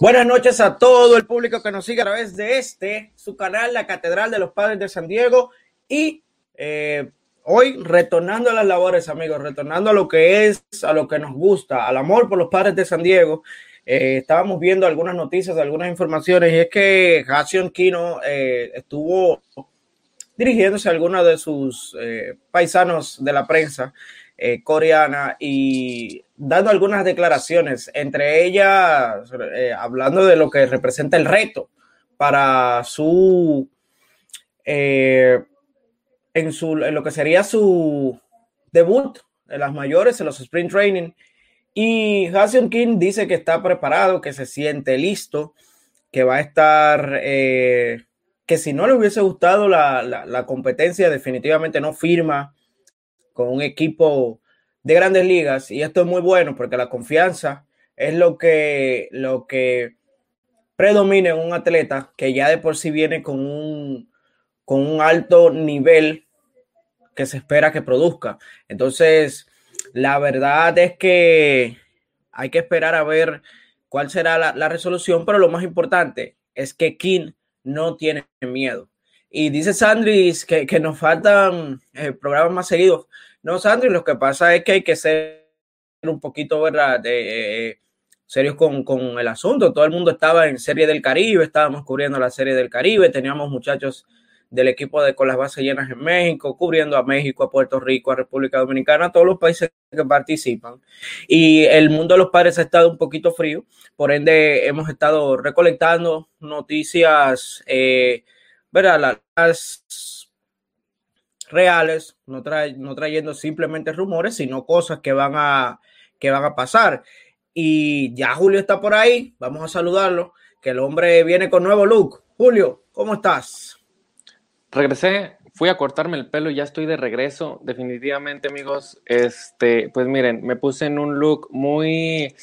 Buenas noches a todo el público que nos sigue a través de este, su canal, la Catedral de los Padres de San Diego. Y eh, hoy retornando a las labores, amigos, retornando a lo que es, a lo que nos gusta, al amor por los Padres de San Diego. Eh, estábamos viendo algunas noticias, algunas informaciones, y es que Jason Kino eh, estuvo dirigiéndose a algunos de sus paisanos de la prensa eh, coreana y dando algunas declaraciones, entre ellas eh, hablando de lo que representa el reto para su, eh, en su, en lo que sería su debut en las mayores, en los sprint training. Y Hassan King dice que está preparado, que se siente listo, que va a estar, que si no le hubiese gustado la, la competencia, definitivamente no firma con un equipo de grandes ligas y esto es muy bueno porque la confianza es lo que, lo que predomina en un atleta que ya de por sí viene con un, con un alto nivel que se espera que produzca. Entonces, la verdad es que hay que esperar a ver cuál será la, resolución, pero lo más importante es que King no tiene miedo. Y dice Sandris que, que nos faltan eh, programas más seguidos. No, Sandri, lo que pasa es que hay que ser un poquito, ¿verdad? De, eh, serios con, con, el asunto. Todo el mundo estaba en Serie del Caribe, estábamos cubriendo la Serie del Caribe, teníamos muchachos del equipo de con las bases llenas en México, cubriendo a México, a Puerto Rico, a República Dominicana, a todos los países que participan. Y el mundo de los padres ha estado un poquito frío, por ende hemos estado recolectando noticias, eh, ¿verdad? Las reales, no, no trayendo simplemente rumores, sino cosas que van, a, que van a pasar. Y ya Julio está por ahí, vamos a saludarlo, que el hombre viene con nuevo look. Julio, ¿cómo estás? Regresé, fui a cortarme el pelo y ya estoy de regreso. Definitivamente, amigos, este, pues miren, me puse en un look muy,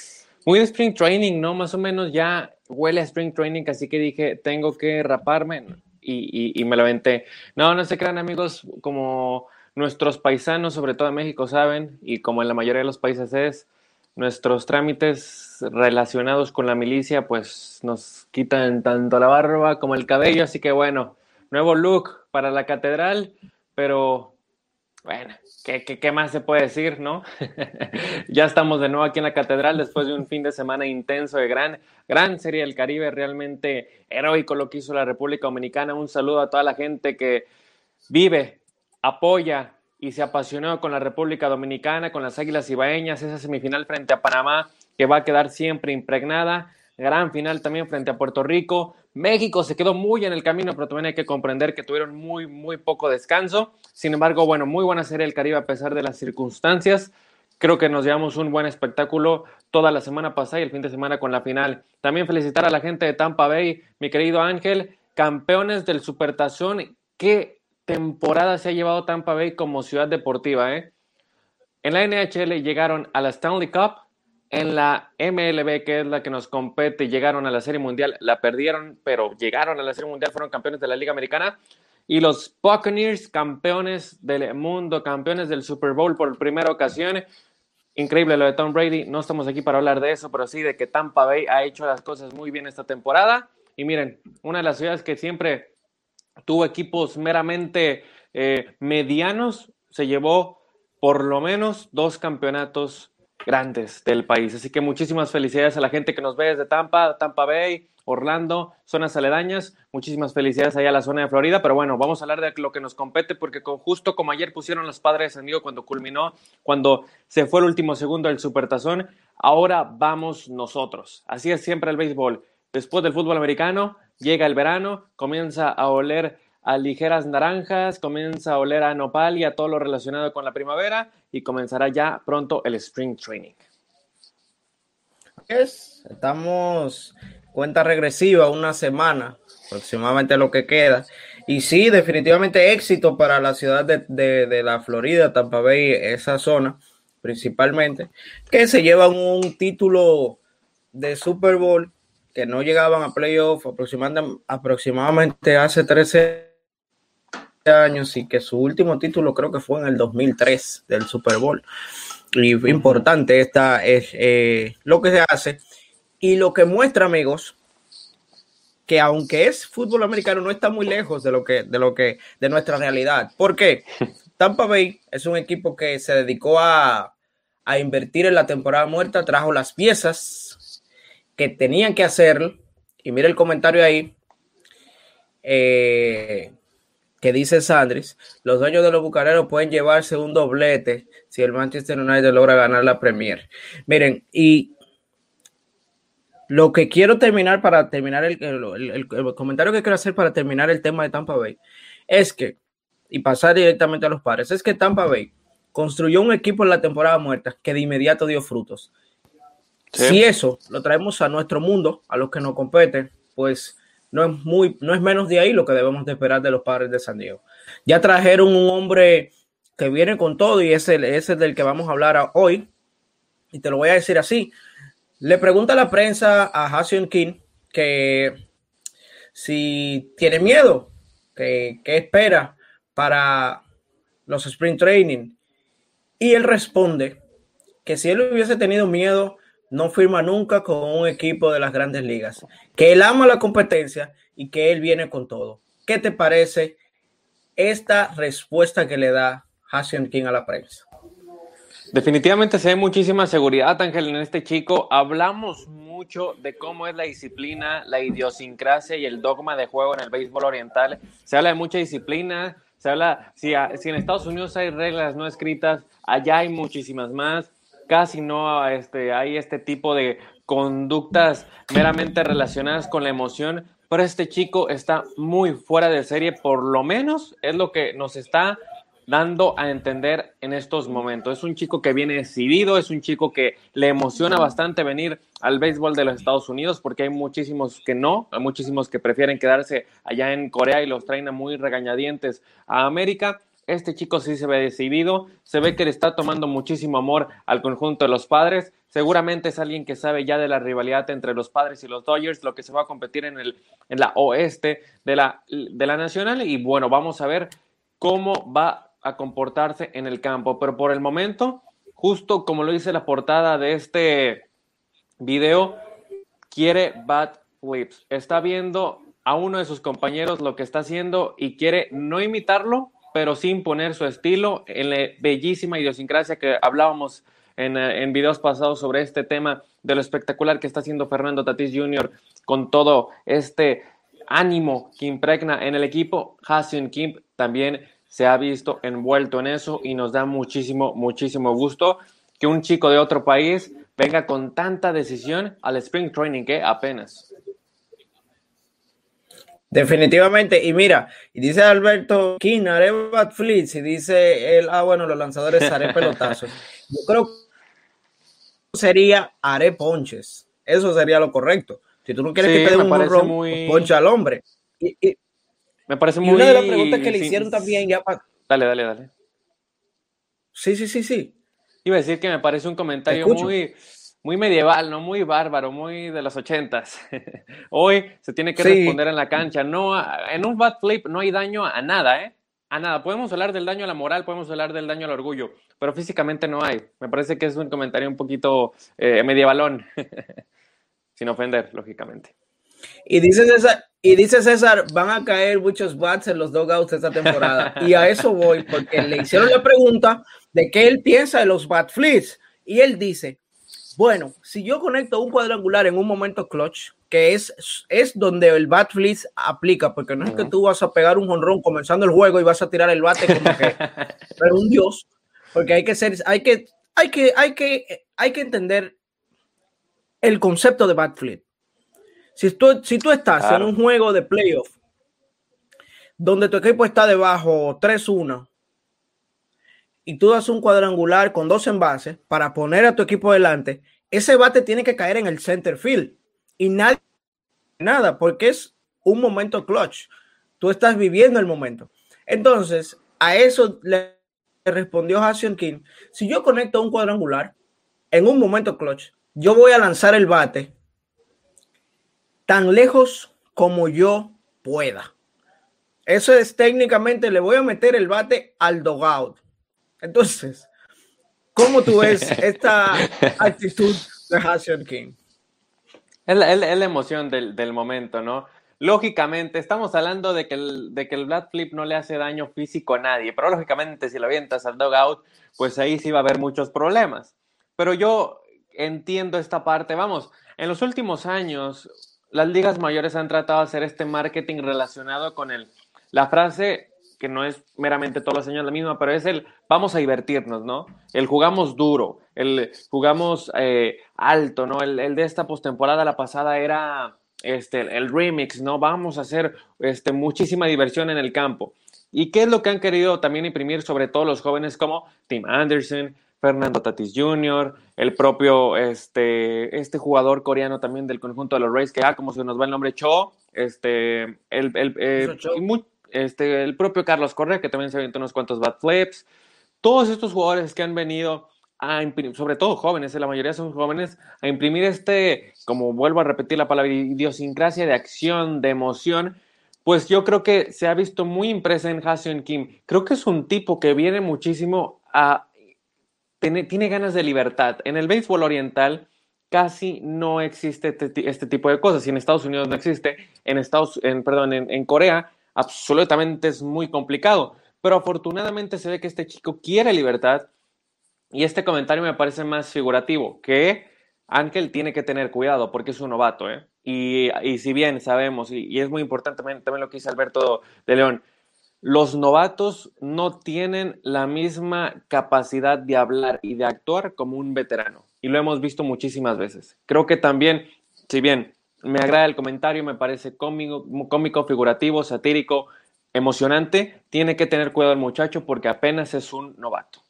muy de spring training, ¿no? Más o menos ya huele a spring training, así que dije, tengo que raparme y, me lo aventé. No, no se crean amigos, como nuestros paisanos, sobre todo en México, saben, y como en la mayoría de los países es, nuestros trámites relacionados con la milicia, pues nos quitan tanto la barba como el cabello, así que bueno, nuevo look para la catedral, pero bueno, ¿qué, qué, más se puede decir, no? ya estamos de nuevo aquí en la catedral después de un fin de semana intenso de gran, gran Serie del Caribe, realmente heroico lo que hizo la República Dominicana. Un saludo a toda la gente que vive, apoya y se apasionó con la República Dominicana, con las Águilas Ibaeñas, esa semifinal frente a Panamá que va a quedar siempre impregnada. Gran final también frente a Puerto Rico. México se quedó muy en el camino, pero también hay que comprender que tuvieron muy, muy poco descanso. Sin embargo, bueno, muy buena serie del Caribe a pesar de las circunstancias. Creo que nos llevamos un buen espectáculo toda la semana pasada y el fin de semana con la final. También felicitar a la gente de Tampa Bay, mi querido Ángel, campeones del Supertazón. Qué temporada se ha llevado Tampa Bay como ciudad deportiva, ¿eh? En la NHL llegaron a la Stanley Cup, en la MLB, que es la que nos compete, llegaron a la Serie Mundial, la perdieron, pero llegaron a la Serie Mundial, fueron campeones de la Liga Americana. Y los Buccaneers, campeones del mundo, campeones del Super Bowl por primera ocasión. Increíble lo de Tom Brady. No estamos aquí para hablar de eso, pero sí de que Tampa Bay ha hecho las cosas muy bien esta temporada. Y miren, una de las ciudades que siempre tuvo equipos meramente eh, medianos, se llevó por lo menos dos campeonatos grandes del país. Así que muchísimas felicidades a la gente que nos ve desde Tampa, Tampa Bay, Orlando, zonas aledañas. Muchísimas felicidades allá a la zona de Florida. Pero bueno, vamos a hablar de lo que nos compete, porque justo como ayer pusieron los padres San Diego cuando culminó, cuando se fue el último segundo del Supertazón, ahora vamos nosotros. Así es siempre el béisbol. Después del fútbol americano, llega el verano, comienza a oler a ligeras naranjas, comienza a oler a nopal y a todo lo relacionado con la primavera y comenzará ya pronto el Spring Training. Es, estamos cuenta regresiva, una semana aproximadamente lo que queda. Y sí, definitivamente éxito para la ciudad de, de, la Florida, Tampa Bay, esa zona principalmente, que se llevan un título de Super Bowl que no llegaban a playoff aproximadamente, aproximadamente hace 13 años y que su último título creo que fue en el 2003 del Super Bowl. Y importante esta es eh, lo que se hace. Y lo que muestra, amigos, que aunque es fútbol americano, no está muy lejos de lo que, de lo que, de nuestra realidad. ¿Por qué? Tampa Bay es un equipo que se dedicó a, a invertir en la temporada muerta, trajo las piezas que tenían que hacer. Y mira el comentario ahí. Eh, que dice Sandris, los dueños de los bucaneros pueden llevarse un doblete si el Manchester United logra ganar la Premier. Miren, y lo que quiero terminar para terminar el, comentario que quiero hacer para terminar el tema de Tampa Bay es que, y pasar directamente a los padres, es que Tampa Bay construyó un equipo en la temporada muerta que de inmediato dio frutos. Si eso lo traemos a nuestro mundo, a los que nos competen, pues no es muy, no es menos de ahí lo que debemos de esperar de los padres de San Diego. Ya trajeron un hombre que viene con todo y es el, ese del que vamos a hablar hoy. Y te lo voy a decir así. Le pregunta a la prensa a Hassan King que si tiene miedo, que, que espera para los sprint training. Y él responde que si él hubiese tenido miedo, no firma nunca con un equipo de las grandes ligas, que él ama la competencia y que él viene con todo. ¿Qué te parece esta respuesta que le da Hassan King a la prensa? Definitivamente se ve muchísima seguridad, Ángel, en este chico. Hablamos mucho de cómo es la disciplina, la idiosincrasia y el dogma de juego en el béisbol oriental. Se habla de mucha disciplina, se habla, si, si en Estados Unidos hay reglas no escritas, allá hay muchísimas más casi no este, hay este tipo de conductas meramente relacionadas con la emoción, pero este chico está muy fuera de serie, por lo menos es lo que nos está dando a entender en estos momentos. Es un chico que viene decidido, es un chico que le emociona bastante venir al béisbol de los Estados Unidos, porque hay muchísimos que no, hay muchísimos que prefieren quedarse allá en Corea y los traen muy regañadientes a América. Este chico sí se ve decidido, se ve que le está tomando muchísimo amor al conjunto de los padres. Seguramente es alguien que sabe ya de la rivalidad entre los padres y los Dodgers, lo que se va a competir en, el, en la oeste de la, de la nacional. Y bueno, vamos a ver cómo va a comportarse en el campo. Pero por el momento, justo como lo dice la portada de este video, quiere bat flips. Está viendo a uno de sus compañeros lo que está haciendo y quiere no imitarlo, pero sin poner su estilo en la bellísima idiosincrasia que hablábamos en, eh, en, videos pasados sobre este tema de lo espectacular que está haciendo Fernando Tatis Jr. con todo este ánimo que impregna en el equipo. Hassan Kim también se ha visto envuelto en eso y nos da muchísimo, muchísimo gusto que un chico de otro país venga con tanta decisión al Spring Training que apenas. Definitivamente, y mira, y dice Alberto King, haré bat flits, y dice él, ah, bueno, los lanzadores haré pelotazos. Yo creo que sería haré ponches, eso sería lo correcto. Si tú no quieres que te den un ron, muy... poncha al hombre. Y, me parece muy. Una de las preguntas que le hicieron también ya para. Dale, dale, dale. Sí, sí, sí, sí. Iba a decir que me parece un comentario muy muy medieval, ¿no? Muy bárbaro, muy de los ochentas. Hoy se tiene que responder en la cancha. No, en un bad flip no hay daño a nada, ¿eh? A nada. Podemos hablar del daño a la moral, podemos hablar del daño al orgullo, pero físicamente no hay. Me parece que es un comentario un poquito eh, medievalón, sin ofender, lógicamente. Y dice César, y dice César, van a caer muchos bats en los dogouts esta temporada. y a eso voy, porque le hicieron la pregunta de qué él piensa de los bat flips. Y él dice, bueno, si yo conecto un cuadrangular en un momento clutch, que es, es donde el bat flip aplica, porque no es que tú vas a pegar un jonrón comenzando el juego y vas a tirar el bate como que pero un dios, porque hay que ser, hay que, hay que, hay que, hay que entender el concepto de bat flip. Si tú, si tú estás en un juego de playoff donde tu equipo está debajo 3-1 y tú das un cuadrangular con dos envases para poner a tu equipo delante, ese bate tiene que caer en el center field y nadie, nada, porque es un momento clutch. Tú estás viviendo el momento. Entonces, a eso le respondió Hassan King. Si yo conecto un cuadrangular en un momento clutch, yo voy a lanzar el bate tan lejos como yo pueda. Eso es técnicamente, le voy a meter el bate al dogout. Entonces, ¿cómo tú ves esta actitud de Hassan King? Es la, es la emoción del, del, momento, ¿no? Lógicamente, estamos hablando de que, el, de que el Black Flip no le hace daño físico a nadie, pero lógicamente si lo avientas al dog out, pues ahí sí va a haber muchos problemas. Pero yo entiendo esta parte, vamos, en los últimos años las ligas mayores han tratado de hacer este marketing relacionado con el, la frase que no es meramente todos los años la misma, pero es el vamos a divertirnos, ¿no? El jugamos duro, el jugamos eh, alto, ¿no? El, el, de esta postemporada, la pasada era este, el remix, ¿no? Vamos a hacer este, muchísima diversión en el campo. ¿Y qué es lo que han querido también imprimir sobre todo los jóvenes como Tim Anderson, Fernando Tatis Jr., el propio este, este jugador coreano también del conjunto de los Rays, que ah, como se nos va el nombre, Cho, este, el, el, eh, muy, este, el propio Carlos Correa, que también se aventó unos cuantos bad flips, todos estos jugadores que han venido a imprimir, sobre todo jóvenes, la mayoría son jóvenes, a imprimir este, como vuelvo a repetir la palabra, idiosincrasia de acción, de emoción, pues yo creo que se ha visto muy impresa en Haseon Kim. Creo que es un tipo que viene muchísimo a... Tiene, tiene ganas de libertad. En el béisbol oriental casi no existe este, este, tipo de cosas. Y en Estados Unidos no existe. En Estados, en, perdón, en Corea absolutamente es muy complicado. Pero afortunadamente se ve que este chico quiere libertad y este comentario me parece más figurativo, que Ángel tiene que tener cuidado porque es un novato, ¿eh? Y, y si bien sabemos, y, es muy importante también, también lo que dice Alberto de León, los novatos no tienen la misma capacidad de hablar y de actuar como un veterano. Y lo hemos visto muchísimas veces. Creo que también, si bien me agrada el comentario, me parece cómico, cómico figurativo, satírico, emocionante, tiene que tener cuidado el muchacho porque apenas es un novato.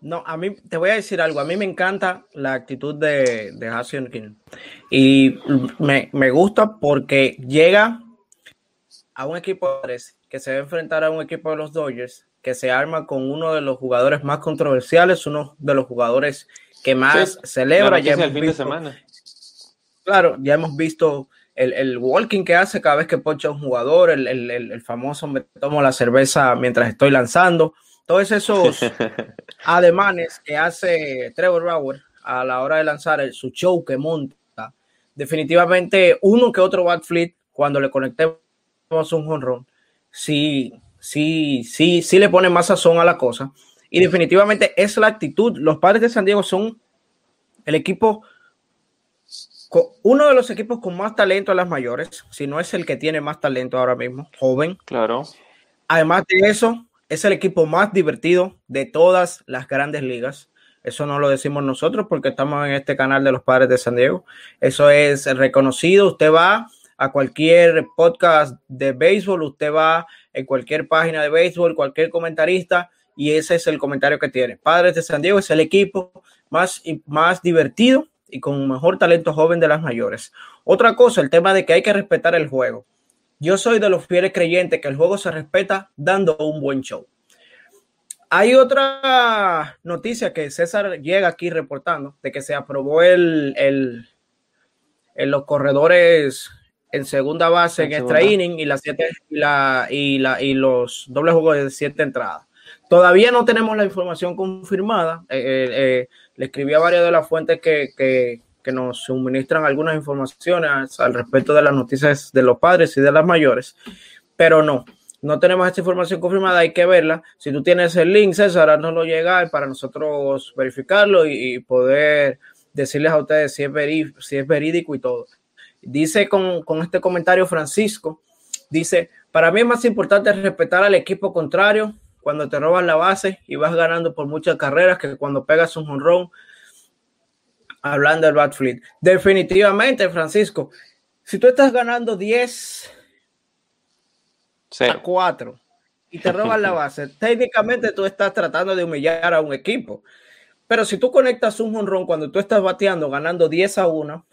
No, a mí te voy a decir algo. A mí me encanta la actitud de, de Hasion King. Y me, me, gusta porque llega a un equipo que se va a enfrentar a un equipo de los Dodgers que se arma con uno de los jugadores más controversiales, uno de los jugadores que más sí, celebra. Ya el fin visto, de semana. Claro, ya hemos visto el, el, walking que hace cada vez que poncha un jugador, el, el, el famoso me tomo la cerveza mientras estoy lanzando todos esos ademanes que hace Trevor Bauer a la hora de lanzar el, su show que monta, definitivamente uno que otro backflip cuando le conectemos un jonrón, sí, sí, sí, sí le pone más sazón a la cosa. Y definitivamente es la actitud. Los padres de San Diego son el equipo, uno de los equipos con más talento a las mayores, si no es el que tiene más talento ahora mismo, joven. Claro. Además de eso, es el equipo más divertido de todas las grandes ligas. Eso no lo decimos nosotros porque estamos en este canal de los padres de San Diego. Eso es reconocido. Usted va a cualquier podcast de béisbol, usted va en cualquier página de béisbol, cualquier comentarista, y ese es el comentario que tiene. Padres de San Diego es el equipo más, más divertido y con mejor talento joven de las mayores. Otra cosa, el tema de que hay que respetar el juego. Yo soy de los fieles creyentes que el juego se respeta dando un buen show. Hay otra noticia que César llega aquí reportando de que se aprobó el, el en los corredores en segunda base en, en extra inning y, la siete, y, la, y, la, y los dobles juegos de siete entradas. Todavía no tenemos la información confirmada. Eh, eh, eh, le escribí a varias de las fuentes que, que, nos suministran algunas informaciones al respecto de las noticias de los padres y de las mayores, pero no, no tenemos esta información confirmada, hay que verla. Si tú tienes el link, César, no lo llega para nosotros verificarlo y, y, poder decirles a ustedes si es, verí, si es verídico y todo. Dice con, con este comentario Francisco, dice, para mí es más importante respetar al equipo contrario cuando te roban la base y vas ganando por muchas carreras que cuando pegas un honrón hablando del Batfleet. Definitivamente, Francisco, si tú estás ganando 10 sí. a 4 y te roban la base, técnicamente tú estás tratando de humillar a un equipo. Pero si tú conectas un honrón cuando tú estás bateando ganando 10 a 1,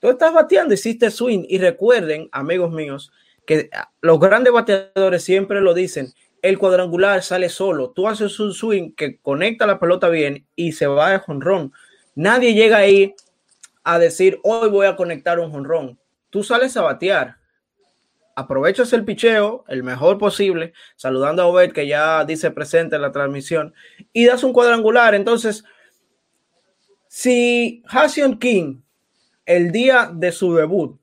tú estás bateando, hiciste swing. Y recuerden, amigos míos, que los grandes bateadores siempre lo dicen, el cuadrangular sale solo. Tú haces un swing que conecta la pelota bien y se va de honrón. Nadie llega ahí a decir, hoy voy a conectar un jonrón. Tú sales a batear. Aprovechas el picheo, el mejor posible, saludando a Obed, que ya dice presente en la transmisión, y das un cuadrangular. Entonces, si Hasion King el día de su debut,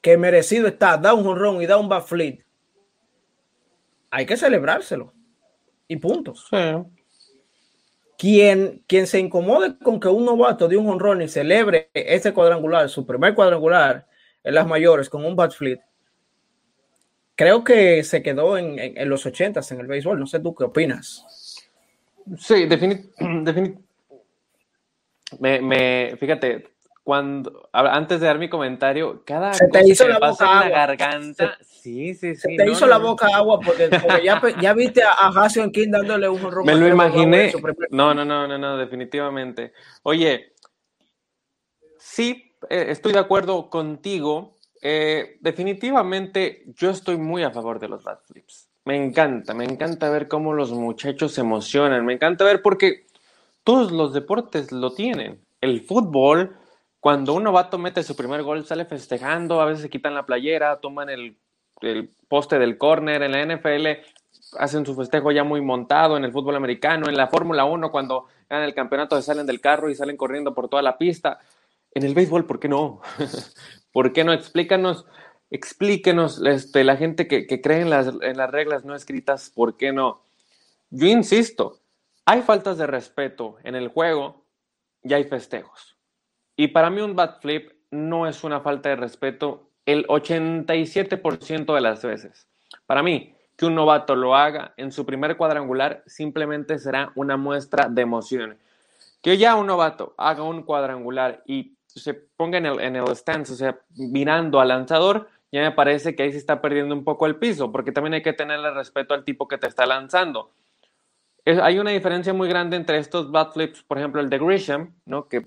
que merecido está, da un honrón y da un backflip, hay que celebrárselo. Y puntos. Quien, quien se incomode con que un novato de un honrón y celebre ese cuadrangular, su primer cuadrangular en las mayores con un backflip, creo que se quedó en, en, los ochentas en el béisbol. No sé tú qué opinas. Sí, definitivamente. me, me, fíjate, cuando antes de dar mi comentario, cada se te hizo la pasa boca en la garganta. sí, sí, sí. Se te no, hizo no, la no. boca agua porque, porque ya, ya, viste a, a Hassan King dándole un honrón. Me lo imaginé. No, no, no, no, no, definitivamente. Oye, sí, eh, estoy de acuerdo contigo. Eh, definitivamente yo estoy muy a favor de los backflips. Me encanta, me encanta ver cómo los muchachos se emocionan. Me encanta ver porque todos los deportes lo tienen. El fútbol, cuando un novato mete su primer gol, sale festejando, a veces se quitan la playera, toman el, poste del córner. En la NFL hacen su festejo ya muy montado. En el fútbol americano, en la Fórmula 1, cuando ganan el campeonato, salen del carro y salen corriendo por toda la pista. En el béisbol, ¿por qué no? ¿Por qué no? Explícanos, explíquenos, este, la gente que, que cree en las, en las reglas no escritas, ¿por qué no? Yo insisto, hay faltas de respeto en el juego y hay festejos. Y para mí un bat flip no es una falta de respeto el 87% de las veces. Para mí, que un novato lo haga en su primer cuadrangular simplemente será una muestra de emoción. Que ya un novato haga un cuadrangular y se ponga en el, en el stance, o sea, mirando al lanzador, ya me parece que ahí se está perdiendo un poco el piso, porque también hay que tenerle respeto al tipo que te está lanzando. Es, hay una diferencia muy grande entre estos bat flips, por ejemplo, el de Grisham, ¿no? que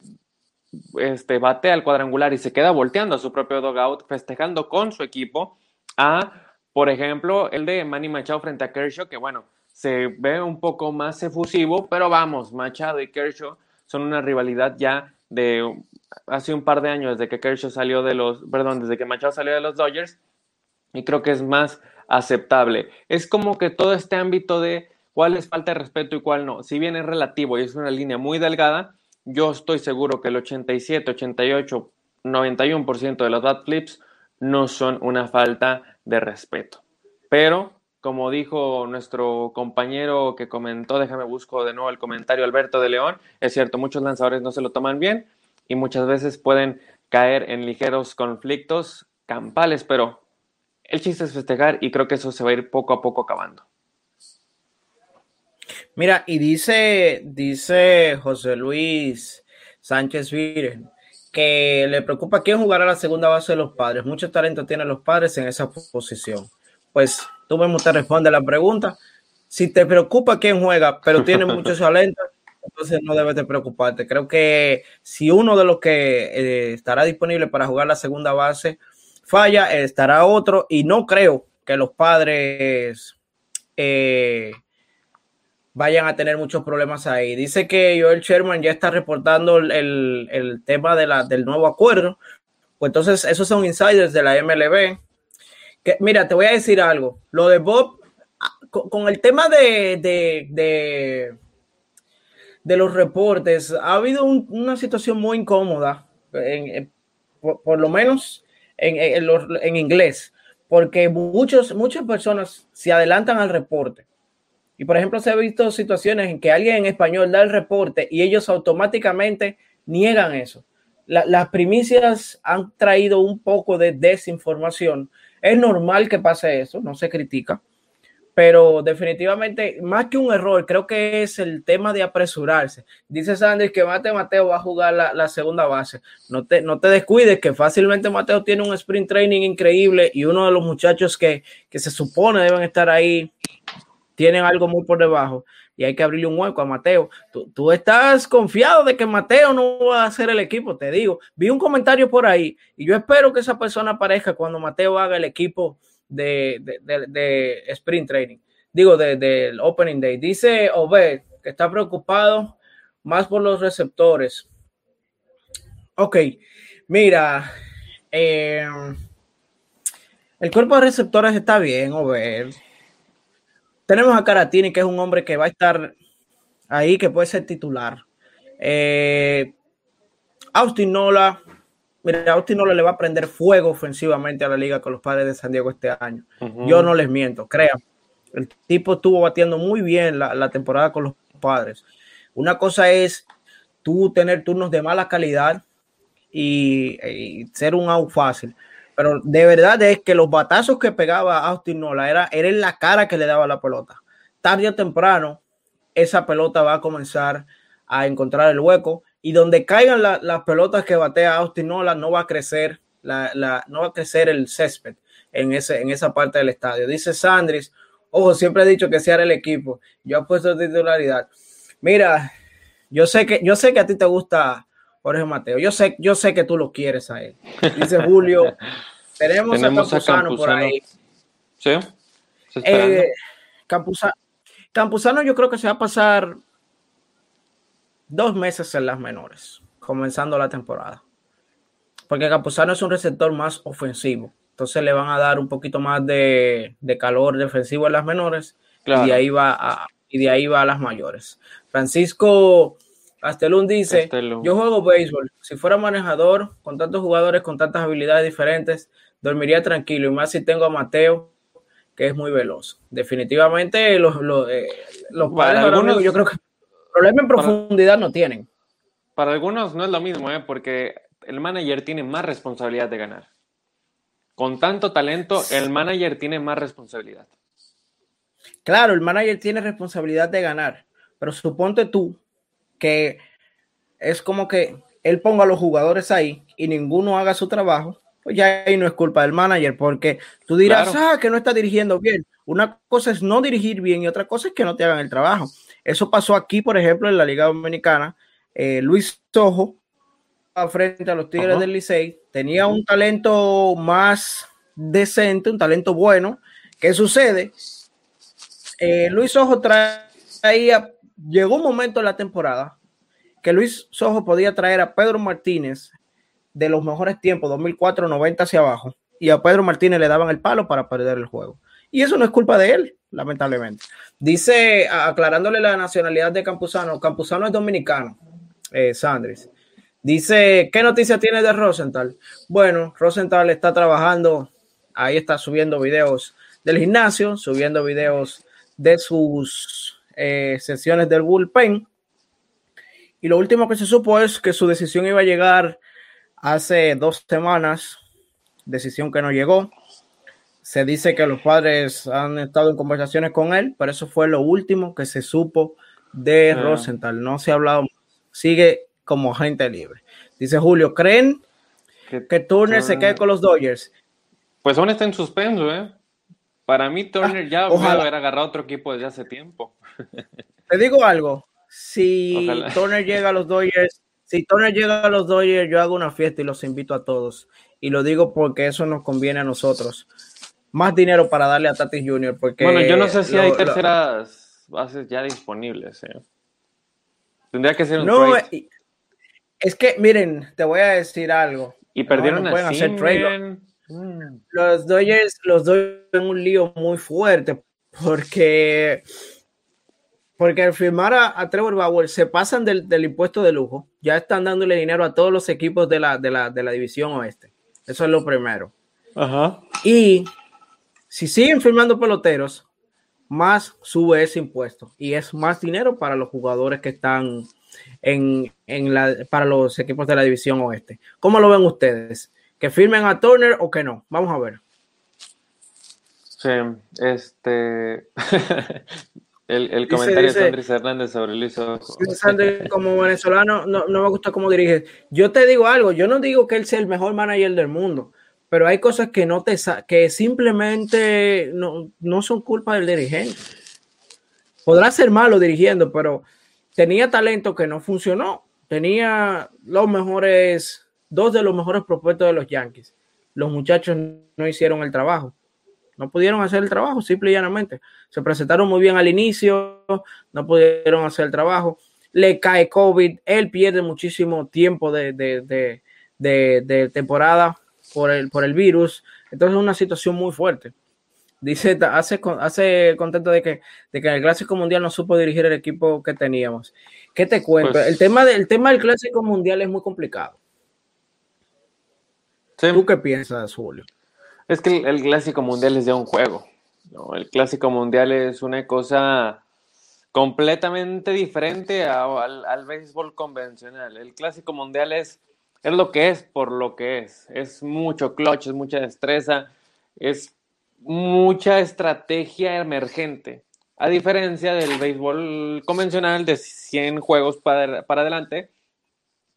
este, batea al cuadrangular y se queda volteando a su propio dugout, festejando con su equipo, a, por ejemplo, el de Manny Machado frente a Kershaw, que bueno, se ve un poco más efusivo, pero vamos, Machado y Kershaw son una rivalidad ya de hace un par de años, desde que Kershaw salió de los, perdón, desde que Machado salió de los Dodgers, y creo que es más aceptable. Es como que todo este ámbito de cuál es falta de respeto y cuál no, si bien es relativo y es una línea muy delgada, yo estoy seguro que el 87, 88, 91% de los bat flips no son una falta de respeto. Pero, como dijo nuestro compañero que comentó, déjame busco de nuevo el comentario, Alberto de León, es cierto, muchos lanzadores no se lo toman bien y muchas veces pueden caer en ligeros conflictos campales, pero el chiste es festejar y creo que eso se va a ir poco a poco acabando. Mira, y dice, dice José Luis Sánchez Viren que le preocupa quién jugará la segunda base de los padres. Mucho talento tienen los padres en esa posición. Pues tú mismo te respondes la pregunta. Si te preocupa quién juega, pero tiene mucho talento, entonces no debes de preocuparte. Creo que si uno de los que eh, estará disponible para jugar la segunda base falla, estará otro. Y no creo que los padres eh, vayan a tener muchos problemas ahí. Dice que Joel Sherman ya está reportando el, el tema de la, del nuevo acuerdo. Pues entonces, esos son insiders de la MLB. Que, mira, te voy a decir algo. Lo de Bob, con, con el tema de, de, de, los reportes, ha habido un, una situación muy incómoda, en, en, por, lo menos en, en, inglés, porque muchos, muchas personas se adelantan al reporte y por ejemplo, se ha visto situaciones en que alguien en español da el reporte y ellos automáticamente niegan eso. La, las primicias han traído un poco de desinformación. Es normal que pase eso, no se critica, pero definitivamente, más que un error, creo que es el tema de apresurarse. Dice Sanders que Mate Mateo va a jugar la, la segunda base. No te, no te, descuides que fácilmente Mateo tiene un sprint training increíble y uno de los muchachos que, que se supone deben estar ahí tienen algo muy por debajo y hay que abrirle un hueco a Mateo. Tú, tú, estás confiado de que Mateo no va a hacer el equipo, te digo. Vi un comentario por ahí y yo espero que esa persona aparezca cuando Mateo haga el equipo de, de, de, sprint training. Digo, del de, opening day. Dice Obed que está preocupado más por los receptores. Ok, mira, eh, el cuerpo de receptores está bien, Obed tenemos a Caratini, que es un hombre que va a estar ahí, que puede ser titular. Eh, Austin Nola mira, Austin no le va a prender fuego ofensivamente a la liga con los padres de San Diego este año. Yo no les miento, crean. El tipo estuvo batiendo muy bien la, temporada con los padres. Una cosa es tú tener turnos de mala calidad y, ser un out fácil. Pero de verdad es que los batazos que pegaba Austin Nola era, era en la cara que le daba la pelota. Tarde o temprano, esa pelota va a comenzar a encontrar el hueco y donde caigan las pelotas que batea Austin Nola no va a crecer la, no va a crecer el césped en, ese, en esa parte del estadio. Dice Sandris, ojo, siempre he dicho que sea el equipo. Yo he puesto titularidad. Mira, yo sé que, yo sé que a ti te gusta Jorge Mateo. Yo sé, yo sé que tú lo quieres a él. Dice Julio. tenemos, a Campuzano, por ahí. Sí. Eh, Campuzano yo creo que se va a pasar dos meses en las menores, comenzando la temporada. Porque Campuzano es un receptor más ofensivo. Entonces le van a dar un poquito más de, calor defensivo en las menores y, de ahí va a, y de ahí va a las mayores. Francisco Astelún dice, yo juego béisbol. Si fuera manejador, con tantos jugadores, con tantas habilidades diferentes, dormiría tranquilo. Y más si tengo a Mateo, que es muy veloz. Definitivamente los, los, eh, padres yo creo que Problema en profundidad no tienen. Para algunos no es lo mismo, ¿eh? porque el manager tiene más responsabilidad de ganar. Con tanto talento, el manager tiene más responsabilidad. Claro, el manager tiene responsabilidad de ganar, pero suponte tú que es como que él ponga a los jugadores ahí y ninguno haga su trabajo, pues ya ahí no es culpa del manager, porque tú dirás, ah, que no está dirigiendo bien. Una cosa es no dirigir bien y otra cosa es que no te hagan el trabajo. Eso pasó aquí, por ejemplo, en la Liga Dominicana. Eh, Luis Sojo, frente a los Tigres del Licey, tenía un talento más decente, un talento bueno. ¿Qué sucede? Eh, Luis Sojo traía, llegó un momento en la temporada que Luis Sojo podía traer a Pedro Martínez de los mejores tiempos, 2004-90 hacia abajo, y a Pedro Martínez le daban el palo para perder el juego. Y eso no es culpa de él, lamentablemente. Dice, aclarándole la nacionalidad de Campuzano, Campuzano es dominicano, eh, Sandris. Dice, ¿qué noticia tiene de Rosenthal? Bueno, Rosenthal está trabajando, ahí está subiendo videos del gimnasio, subiendo videos de sus eh, sesiones del bullpen. Y lo último que se supo es que su decisión iba a llegar hace dos semanas, decisión que no llegó. Se dice que los padres han estado en conversaciones con él, pero eso fue lo último que se supo de ah. Rosenthal. No se ha hablado, sigue como agente libre. Dice Julio, ¿creen que, Turner se quede con los Dodgers? Pues aún está en suspenso, ¿eh? Para mí Turner ah, ya ojalá. haber agarrado otro equipo desde hace tiempo. Te digo algo, si Turner llega a los Dodgers, si Turner llega a los Dodgers, yo hago una fiesta y los invito a todos. Y lo digo porque eso nos conviene a nosotros más dinero para darle a Tatis Jr. Porque bueno, yo no sé si hay terceras bases ya disponibles. ¿eh? Tendría que ser un no, Es que, miren, te voy a decir algo. Y perdieron no, hacer trade. Mm. Los Dodgers, los Dodgers en un lío muy fuerte porque porque al firmar a, Trevor Bauer se pasan del, del, impuesto de lujo. Ya están dándole dinero a todos los equipos de la, de la, de la división oeste. Eso es lo primero. Ajá. Y si siguen firmando peloteros, más sube ese impuesto y es más dinero para los jugadores que están en, la, para los equipos de la división oeste. ¿Cómo lo ven ustedes? ¿Que firmen a Turner o que no? Vamos a ver. Sí, este. el, comentario de Andrés Hernández sobre Luis como venezolano, no, no me gusta cómo dirige. Yo te digo algo, yo no digo que él sea el mejor manager del mundo, pero hay cosas que no te que simplemente no, no son culpa del dirigente. Podrá ser malo dirigiendo, pero tenía talento que no funcionó. Tenía los mejores, dos de los mejores propuestos de los Yankees. Los muchachos no hicieron el trabajo. No pudieron hacer el trabajo, simple y llanamente. Se presentaron muy bien al inicio, no pudieron hacer el trabajo. Le cae COVID, él pierde muchísimo tiempo de, de, de, de temporada por el, por el virus. Entonces es una situación muy fuerte. Dice, hace, hace contento de que, de que el Clásico Mundial no supo dirigir el equipo que teníamos. ¿Qué te cuento? Pues el, tema del tema del Clásico Mundial es muy complicado. ¿Tú qué piensas, Julio? Es que el, clásico mundial es de un juego. El clásico mundial es una cosa completamente diferente al, al, béisbol convencional. El clásico mundial es, es lo que es por lo que es. Es mucho clutch, es mucha destreza, es mucha estrategia emergente. A diferencia del béisbol convencional de 100 juegos para, para adelante,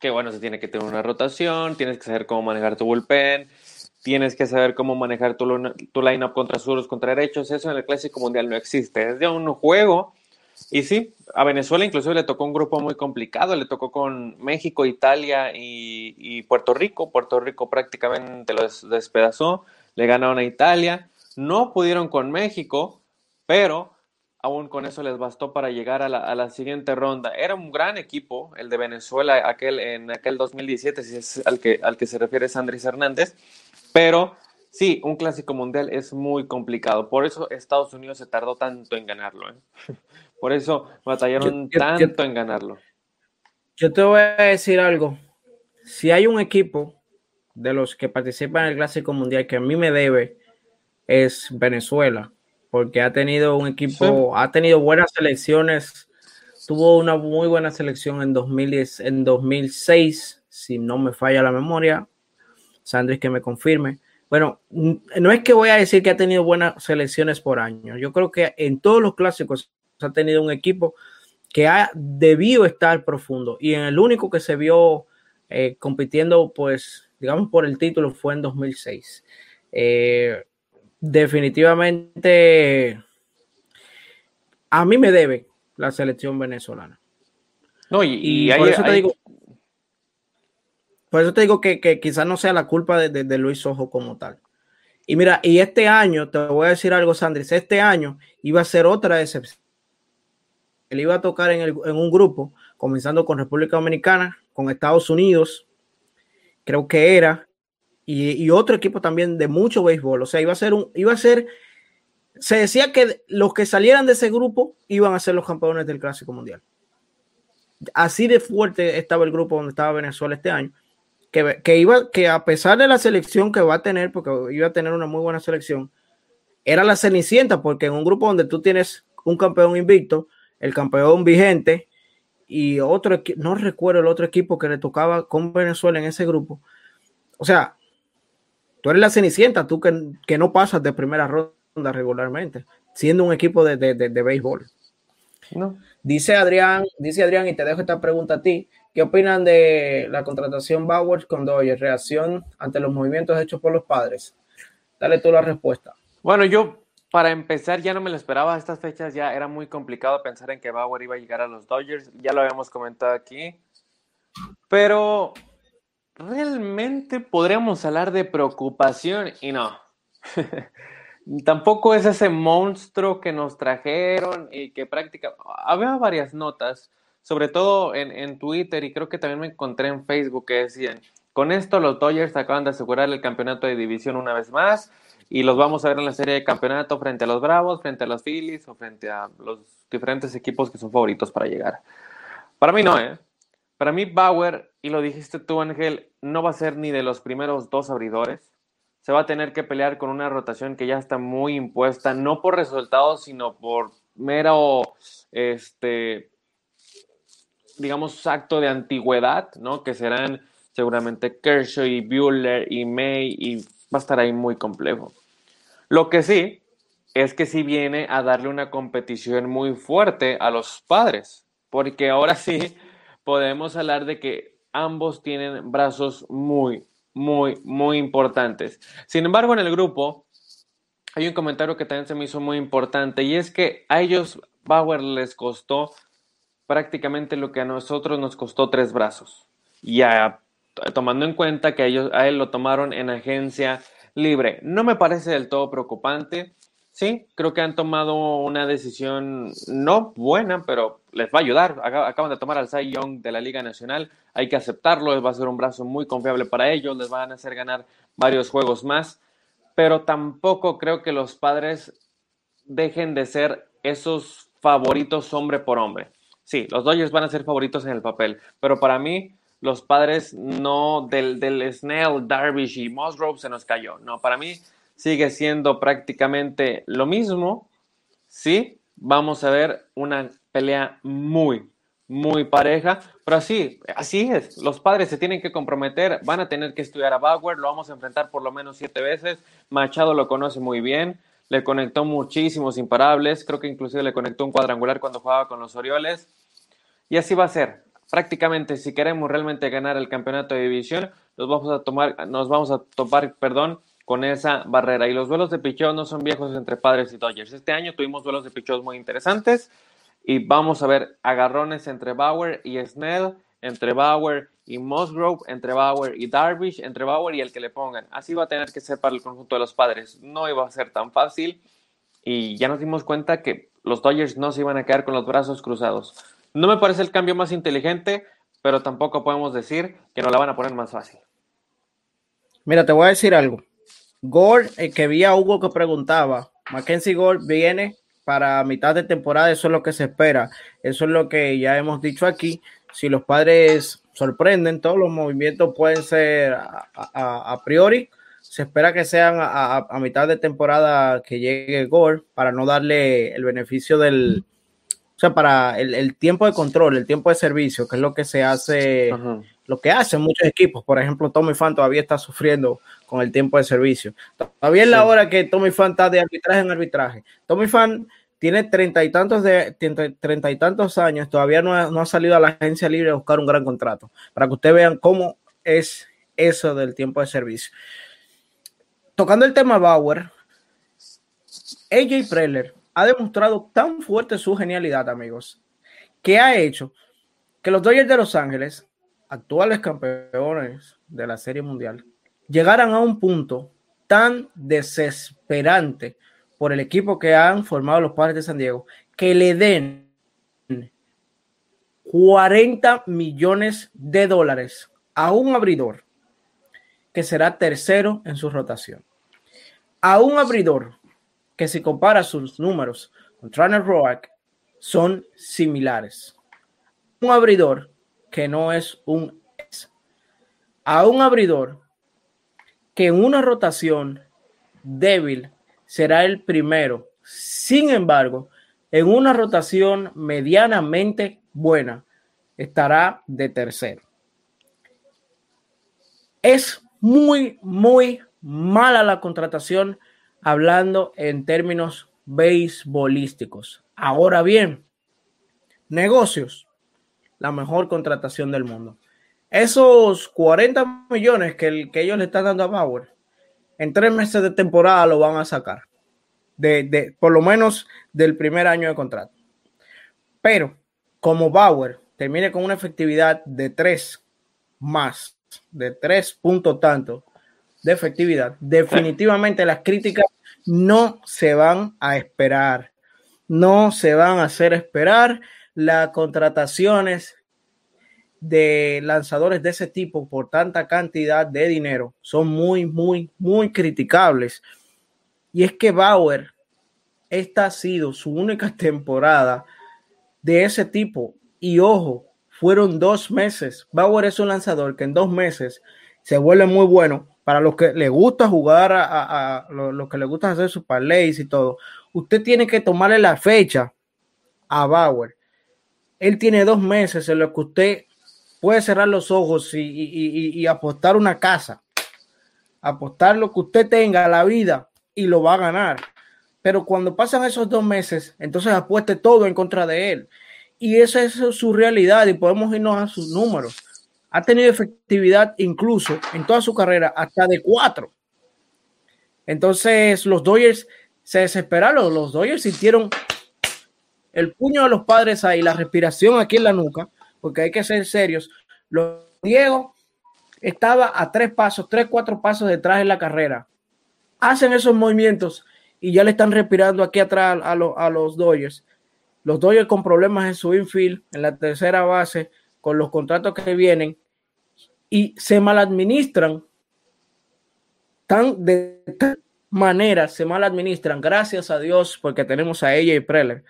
que bueno, se tiene que tener una rotación, tienes que saber cómo manejar tu bullpen, tienes que saber cómo manejar tu, tu line-up contra suros, contra derechos. Eso en el Clásico Mundial no existe. Es de un juego. Y sí, a Venezuela inclusive le tocó un grupo muy complicado. Le tocó con México, Italia y, y Puerto Rico. Puerto Rico prácticamente lo despedazó. Le ganaron a Italia. No pudieron con México, pero aún con eso les bastó para llegar a la, siguiente ronda. Era un gran equipo, el de Venezuela aquel, en aquel 2017, si es al que, al que se refiere Sandris Hernández, pero sí, un clásico mundial es muy complicado. Por eso Estados Unidos se tardó tanto en ganarlo. ¿eh? Por eso batallaron tanto en ganarlo. Yo te voy a decir algo. Si hay un equipo de los que participan en el clásico mundial que a mí me debe, es Venezuela porque ha tenido un equipo, ha tenido buenas selecciones, tuvo una muy buena selección en, 2010, en 2006, si no me falla la memoria, Sandris que me confirme. Bueno, no es que voy a decir que ha tenido buenas selecciones por año, yo creo que en todos los clásicos ha tenido un equipo que ha debido estar profundo. Y en el único que se vio eh, compitiendo, pues, digamos, por el título fue en 2006. Eh, definitivamente a mí me debe la selección venezolana. No, y, por, eso te digo, por eso te digo que, quizás no sea la culpa de, Luis Ojo como tal. Y mira, y este año, te voy a decir algo, Sandris, este año iba a ser otra excepción. Él iba a tocar en, en un grupo, comenzando con República Dominicana, con Estados Unidos, creo que era, y, otro equipo también de mucho béisbol. O sea, iba a ser un, iba a ser, se decía que los que salieran de ese grupo iban a ser los campeones del Clásico Mundial. Así de fuerte estaba el grupo donde estaba Venezuela este año, que, que iba, que a pesar de la selección que va a tener, porque iba a tener una muy buena selección, era la cenicienta, porque en un grupo donde tú tienes un campeón invicto, el campeón vigente y otro, no recuerdo el otro equipo que le tocaba con Venezuela en ese grupo. O sea, Tú eres la cenicienta, tú que, no pasas de primera ronda regularmente, siendo un equipo de, de, béisbol. No. Dice Adrián, dice Adrián, y te dejo esta pregunta a ti. ¿Qué opinan de la contratación Bauer con Dodgers? Reacción ante los movimientos hechos por los padres. Dale tú la respuesta. Bueno, yo para empezar ya no me lo esperaba. A estas fechas ya era muy complicado pensar en que Bauer iba a llegar a los Dodgers. Ya lo habíamos comentado aquí. Pero realmente podríamos hablar de preocupación y no. Tampoco es ese monstruo que nos trajeron y que prácticamente... Había varias notas, sobre todo en, Twitter y creo que también me encontré en Facebook que decían, con esto los Dodgers acaban de asegurar el campeonato de división una vez más y los vamos a ver en la serie de campeonato frente a los Bravos, frente a los Phillies o frente a los diferentes equipos que son favoritos para llegar. Para mí no, ¿eh? Para mí Bauer, y lo dijiste tú Ángel, no va a ser ni de los primeros dos abridores. Se va a tener que pelear con una rotación que ya está muy impuesta, no por resultados, sino por mero, este, digamos, acto de antigüedad, ¿no? Que serán seguramente Kershaw y Bueller y May y va a estar ahí muy complejo. Lo que sí es que sí viene a darle una competición muy fuerte a los padres, porque ahora sí podemos hablar de que ambos tienen brazos muy, muy, muy importantes. Sin embargo, en el grupo hay un comentario que también se me hizo muy importante y es que a ellos Bauer les costó prácticamente lo que a nosotros nos costó tres brazos. Y tomando en cuenta que ellos, a él lo tomaron en agencia libre. No me parece del todo preocupante. Sí, creo que han tomado una decisión no buena, pero les va a ayudar. Acaban de tomar al Cy Young de la Liga Nacional. Hay que aceptarlo. Va a ser un brazo muy confiable para ellos. Les van a hacer ganar varios juegos más. Pero tampoco creo que los padres dejen de ser esos favoritos hombre por hombre. Sí, los Dodgers van a ser favoritos en el papel. Pero para mí, los padres no del, del Snell, Darvish y Musgrove se nos cayó. No, para mí sigue siendo prácticamente lo mismo. Sí, vamos a ver una pelea muy, muy pareja, pero así, así es. Los padres se tienen que comprometer, van a tener que estudiar a Bauer, lo vamos a enfrentar por lo menos siete veces. Machado lo conoce muy bien, le conectó muchísimos imparables, creo que inclusive le conectó un cuadrangular cuando jugaba con los Orioles. Y así va a ser prácticamente si queremos realmente ganar el campeonato de división, nos vamos a tomar, nos vamos a topar, perdón, con esa barrera. Y los duelos de picheo no son viejos entre padres y Dodgers. Este año tuvimos duelos de picheo muy interesantes y vamos a ver agarrones entre Bauer y Snell, entre Bauer y Musgrove, entre Bauer y Darvish, entre Bauer y el que le pongan. Así va a tener que ser para el conjunto de los padres. No iba a ser tan fácil y ya nos dimos cuenta que los Dodgers no se iban a quedar con los brazos cruzados. No me parece el cambio más inteligente, pero tampoco podemos decir que no la van a poner más fácil. Mira, te voy a decir algo. Gore, el que vi a Hugo que preguntaba, Mackenzie Gore viene para mitad de temporada, eso es lo que se espera. Eso es lo que ya hemos dicho aquí. Si los padres sorprenden, todos los movimientos pueden ser a, priori. Se espera que sean a, mitad de temporada que llegue Gore para no darle el beneficio del, o sea, para el, tiempo de control, el tiempo de servicio, que es lo que se hace, lo que hacen muchos equipos. Por ejemplo, Tommy Fan todavía está sufriendo con el tiempo de servicio. Todavía es la hora que Tommy Fan está de arbitraje en arbitraje. Tommy Fan tiene treinta y tantos de treinta y tantos años, todavía no ha, no ha, salido a la agencia libre a buscar un gran contrato. Para que ustedes vean cómo es eso del tiempo de servicio. Tocando el tema Bauer, AJ Preller ha demostrado tan fuerte su genialidad, amigos, que ha hecho que los Dodgers de Los Ángeles, actuales campeones de la Serie Mundial, llegaran a un punto tan desesperante por el equipo que han formado los padres de San Diego, que le den 40 millones de dólares a un abridor que será tercero en su rotación. A un abridor que si compara sus números con Trainer Roac, son similares. Un abridor que no es un ex. A un abridor que en una rotación débil será el primero. Sin embargo, en una rotación medianamente buena estará de tercero. Es muy, muy mala la contratación hablando en términos beisbolísticos. Ahora bien, negocios, la mejor contratación del mundo. Esos 40 millones que, ellos le están dando a Bauer, en tres meses de temporada lo van a sacar. De, por lo menos del primer año de contrato. Pero como Bauer termine con una efectividad de tres más, de tres puntos tanto, de efectividad, definitivamente las críticas no se van a esperar. No se van a hacer esperar. Las contrataciones de lanzadores de ese tipo por tanta cantidad de dinero son muy, muy, muy criticables. Y es que Bauer, esta ha sido su única temporada de ese tipo. Y ojo, fueron dos meses. Bauer es un lanzador que en dos meses se vuelve muy bueno para los que le gusta jugar, a, los, que le gusta hacer sus parlays y todo, usted tiene que tomarle la fecha a Bauer. Él tiene dos meses en los que usted puede cerrar los ojos y, apostar una casa, apostar lo que usted tenga la vida y lo va a ganar. Pero cuando pasan esos dos meses, entonces apueste todo en contra de él. Y esa es su realidad y podemos irnos a sus números ha tenido efectividad incluso en toda su carrera hasta de cuatro. Entonces los Dodgers se desesperaron, los Dodgers sintieron el puño de los padres ahí, la respiración aquí en la nuca, porque hay que ser serios. Los Diego estaba a tres pasos, tres, cuatro pasos detrás en la carrera. Hacen esos movimientos y ya le están respirando aquí atrás a, a los Dodgers. Los Dodgers con problemas en su infield, en la tercera base, con los contratos que vienen y se maladministran tan de tal manera, se maladministran, gracias a Dios, porque tenemos a ella y Preller,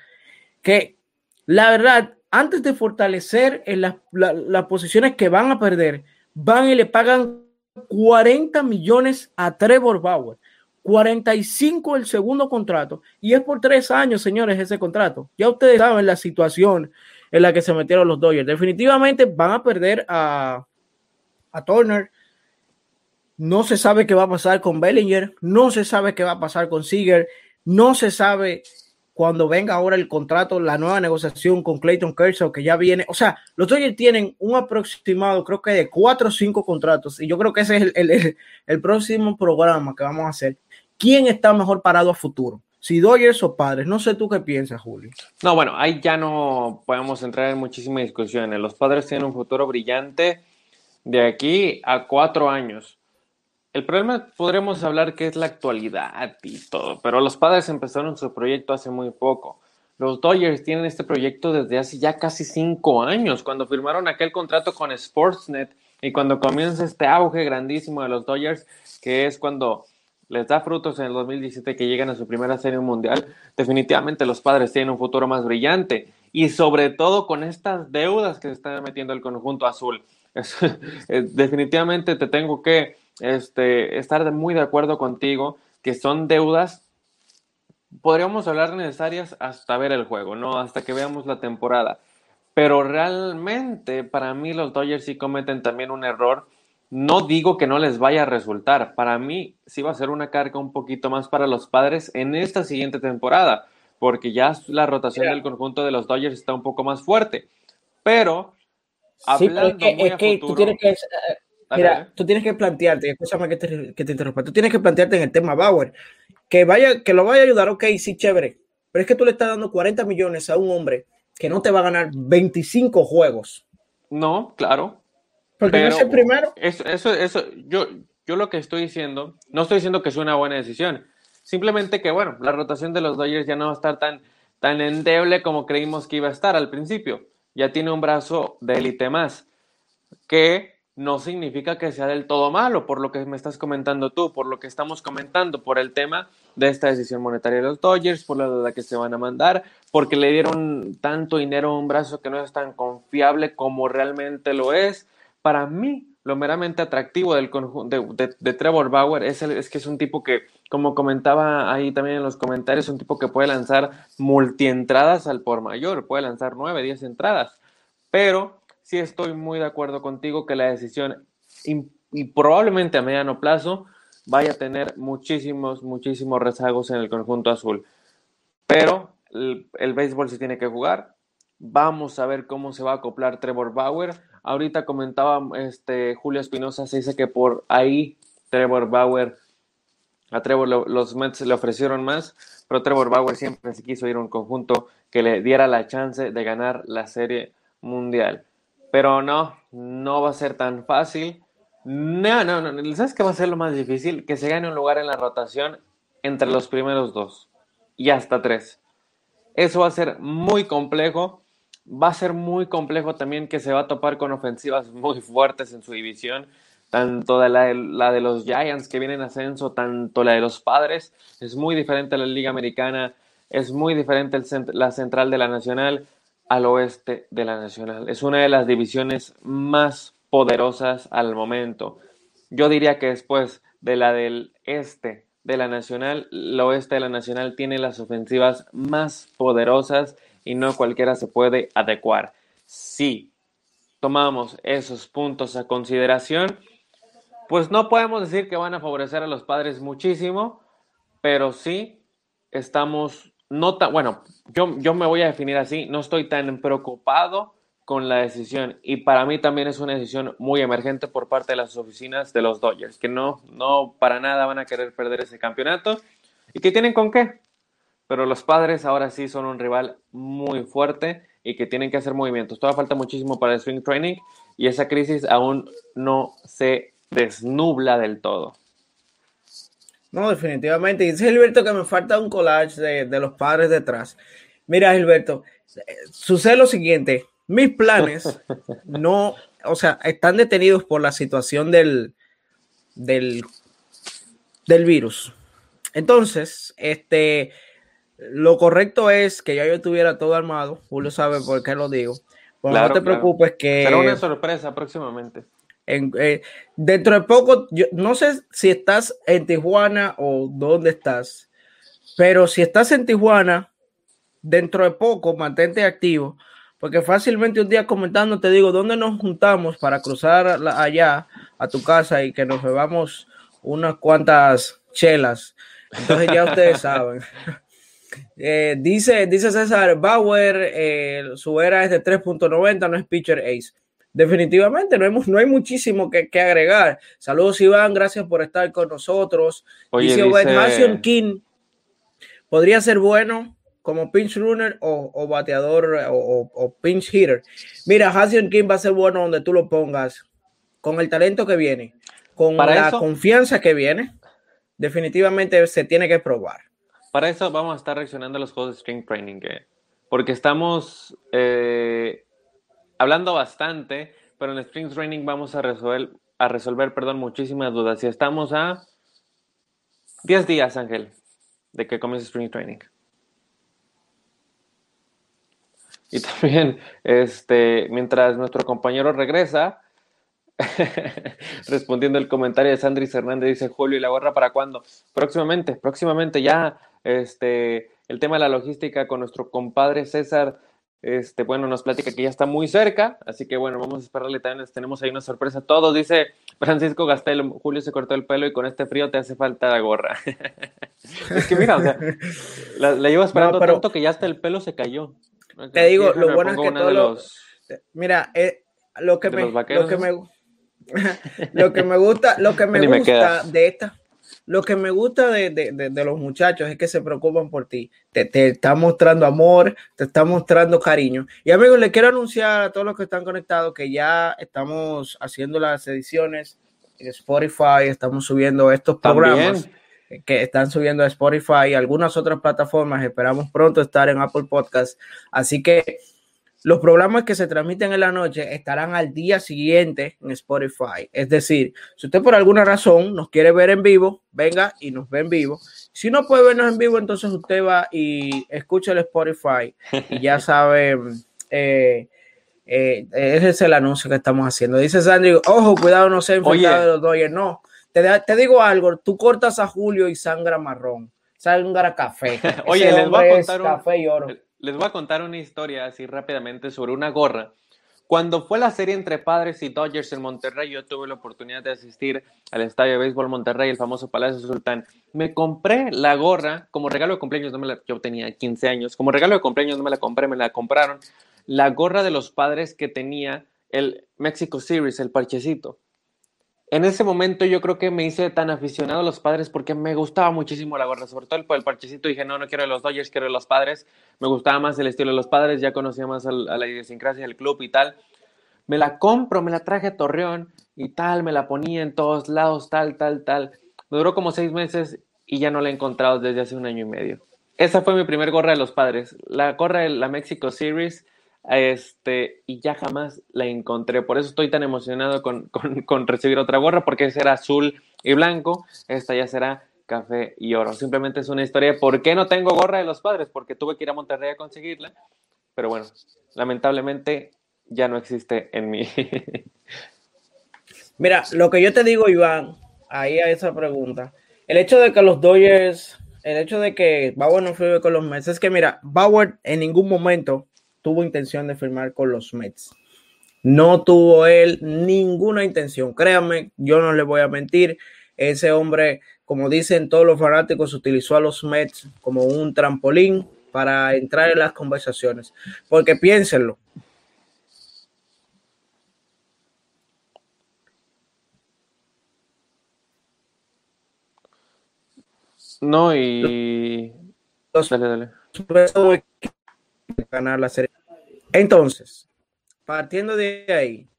que la verdad antes de fortalecer en las posiciones que van a perder, van y le pagan 40 millones a Trevor Bauer. 45 el segundo contrato y es por tres años, señores, ese contrato. Ya ustedes saben la situación en la que se metieron los Dodgers. Definitivamente van a perder a, a Turner. No se sabe qué va a pasar con Bellinger, no se sabe qué va a pasar con Seager, no se sabe cuando venga ahora el contrato, la nueva negociación con Clayton Kershaw que ya viene. O sea, los Dodgers tienen un aproximado, creo que de cuatro o cinco contratos, y yo creo que ese es el, el próximo programa que vamos a hacer. ¿Quién está mejor parado a futuro? Si Dodgers o Padres, no sé tú qué piensas, Julio. No, bueno, ahí ya no podemos entrar en muchísimas discusiones. Los Padres tienen un futuro brillante de aquí a cuatro años. El problema podremos hablar que es la actualidad y todo, pero los Padres empezaron su proyecto hace muy poco. Los Dodgers tienen este proyecto desde hace ya casi cinco años, cuando firmaron aquel contrato con Sportsnet y cuando comienza este auge grandísimo de los Dodgers, que es cuando les da frutos en el 2017 que llegan a su primera serie mundial, definitivamente los padres tienen un futuro más brillante y sobre todo con estas deudas que se están metiendo el conjunto azul. definitivamente te tengo que este, estar muy de acuerdo contigo que son deudas, podríamos hablar necesarias hasta ver el juego, ¿no? Hasta que veamos la temporada. Pero realmente para mí los Dodgers sí cometen también un error no digo que no les vaya a resultar. Para mí sí va a ser una carga un poquito más para los padres en esta siguiente temporada, porque ya la rotación del conjunto de los Dodgers está un poco más fuerte. Pero, es que, tú tienes que... Mira, tú tienes que plantearte, escúchame que te, que te interrumpa, tú tienes que plantearte en el tema Bauer, que vaya, que lo vaya a ayudar, ok, sí, chévere, pero es que tú le estás dando 40 millones a un hombre que no te va a ganar 25 juegos. No, claro, porque no es el primero. Eso, eso, eso, yo, yo lo que estoy diciendo, no estoy diciendo que es una buena decisión. Simplemente que, bueno, la rotación de los Dodgers ya no va a estar tan, tan endeble como creímos que iba a estar al principio. Ya tiene un brazo de élite más. Que no significa que sea del todo malo, por lo que me estás comentando tú, por lo que estamos comentando, por el tema de esta decisión monetaria de los Dodgers, por la deuda que se van a mandar, porque le dieron tanto dinero a un brazo que no es tan confiable como realmente lo es. Para mí, lo meramente atractivo del de, de, Trevor Bauer es, es, que es un tipo que, como comentaba ahí también en los comentarios, un tipo que puede lanzar multientradas al por mayor, puede lanzar 9, 10 entradas. Pero sí estoy muy de acuerdo contigo que la decisión, y, probablemente a mediano plazo, vaya a tener muchísimos, muchísimos rezagos en el conjunto azul. Pero el, béisbol se tiene que jugar. Vamos a ver cómo se va a acoplar Trevor Bauer Ahorita comentaba este, Julio Espinosa, se dice que por ahí Trevor Bauer, a Trevor los Mets le ofrecieron más, pero Trevor Bauer siempre se quiso ir a un conjunto que le diera la chance de ganar la serie mundial. Pero no, no va a ser tan fácil. No, no, no. ¿Sabes qué va a ser lo más difícil? Que se gane un lugar en la rotación entre los primeros dos y hasta tres. Eso va a ser muy complejo va a ser muy complejo también que se va a topar con ofensivas muy fuertes en su división, tanto la, la de los Giants que vienen en ascenso, tanto la de los Padres, es muy diferente a la Liga Americana, es muy diferente el, la central de la Nacional al oeste de la Nacional. Es una de las divisiones más poderosas al momento. Yo diría que después de la del este de la Nacional, el oeste de la Nacional tiene las ofensivas más poderosas y no cualquiera se puede adecuar. Si tomamos esos puntos a consideración, pues no podemos decir que van a favorecer a los padres muchísimo, pero sí estamos, no tan, bueno, yo, yo me voy a definir así, no estoy tan preocupado con la decisión y para mí también es una decisión muy emergente por parte de las oficinas de los Dodgers, que no, no para nada van a querer perder ese campeonato y que tienen con qué, pero los padres ahora sí son un rival muy fuerte y que tienen que hacer movimientos. Todavía falta muchísimo para el swing training y esa crisis aún no se desnubla del todo. No, definitivamente. Dice Gilberto que me falta un collage de, los padres detrás. Mira, Gilberto, sucede lo siguiente. Mis planes no, o sea, están detenidos por la situación del, del, del virus. Entonces, este, lo correcto es que ya yo tuviera todo armado. Julio sabe por qué lo digo. Pues no te preocupes que... Será una sorpresa próximamente. Eh, dentro de poco, yo no sé si estás en Tijuana o dónde estás, pero si estás en Tijuana, dentro de poco, mantente activo, porque fácilmente un día comentando te digo dónde nos juntamos para cruzar allá a tu casa y que nos bebamos unas cuantas chelas. Entonces ya ustedes saben. Eh, dice, dice César Bauer, eh, su era es de 3.90, no es pitcher ace. Definitivamente, no hay, no hay muchísimo que, agregar. Saludos, Iván, gracias por estar con nosotros. dice, dice... King podría ser bueno como pinch runner o, bateador o, pinch hitter. Mira, Hassion King va a ser bueno donde tú lo pongas, con el talento que viene, con la confianza que viene. Definitivamente se tiene que probar. Para eso vamos a estar reaccionando a los juegos de String Training, porque estamos eh, hablando bastante, pero en Spring Training vamos a resolver, a resolver perdón, muchísimas dudas. Y estamos a 10 días, Ángel, de que comience Spring Training. Y también, este, mientras nuestro compañero regresa, respondiendo el comentario de Sandris Hernández, dice Julio, ¿y la gorra para cuándo? Próximamente, próximamente ya, este, el tema de la logística con nuestro compadre César, este, bueno, nos platica que ya está muy cerca, así que bueno, vamos a esperarle también, tenemos ahí una sorpresa. Todos, dice Francisco Gastel, Julio se cortó el pelo y con este frío te hace falta la gorra. es que mira, o sea, la, llevo esperando tanto que ya hasta el pelo se cayó. Te digo, lo bueno es que todos los... Mira, eh, lo que me, lo que me lo que me gusta, lo que me gusta de esta, lo que me gusta de, los muchachos es que se preocupan por ti. Te, te están mostrando amor, te están mostrando cariño. Y amigos, les quiero anunciar a todos los que están conectados que ya estamos haciendo las ediciones en Spotify, estamos subiendo estos programas. que están subiendo a Spotify y algunas otras plataformas. Esperamos pronto estar en Apple Podcast. Así que los programas que se transmiten en la noche estarán al día siguiente en Spotify. Es decir, si usted por alguna razón nos quiere ver en vivo, venga y nos ve en vivo. Si no puede vernos en vivo, entonces usted va y escucha el Spotify y ya sabe, eh, eh, ese es el anuncio que estamos haciendo. Dice Sandy, ojo, cuidado, no sea infectado de los Dodgers. No, te, te, digo algo, tú cortas a Julio y sangra marrón, sangra café. Oye, les voy a contar un... café y oro les voy a contar una historia así rápidamente sobre una gorra. Cuando fue la serie entre Padres y Dodgers en Monterrey, yo tuve la oportunidad de asistir al Estadio de Béisbol Monterrey, el famoso Palacio Sultán. Me compré la gorra como regalo de cumpleaños, no me la, yo tenía 15 años, como regalo de cumpleaños no me la compré, me la compraron. La gorra de los padres que tenía el Mexico Series, el parchecito en ese momento yo creo que me hice tan aficionado a los padres porque me gustaba muchísimo la gorra, sobre todo por el parchecito. Dije, no, no quiero los Dodgers, quiero los padres. Me gustaba más el estilo de los padres, ya conocía más a la idiosincrasia del club y tal. Me la compro, me la traje a Torreón y tal, me la ponía en todos lados, tal, tal, tal. Me duró como seis meses y ya no la he encontrado desde hace un año y medio. Esa fue mi primer gorra de los padres. La gorra de la Mexico Series este, y ya jamás la encontré. Por eso estoy tan emocionado con, recibir otra gorra, porque será azul y blanco. Esta ya será café y oro. Simplemente es una historia. ¿Por qué no tengo gorra de los padres? Porque tuve que ir a Monterrey a conseguirla. Pero bueno, lamentablemente ya no existe en mí. Mira, lo que yo te digo, Iván, ahí a esa pregunta. El hecho de que los Dodgers, el hecho de que Bauer no fue con los Mets, es que mira, Bauer en ningún momento tuvo intención de firmar con los Mets. No tuvo él ninguna intención. Créanme, yo no le voy a mentir. Ese hombre, como dicen todos los fanáticos, utilizó a los Mets como un trampolín para entrar en las conversaciones. Porque piénsenlo. No, y. dale, dale. Ganar la serie. Entonces, partiendo de ahí,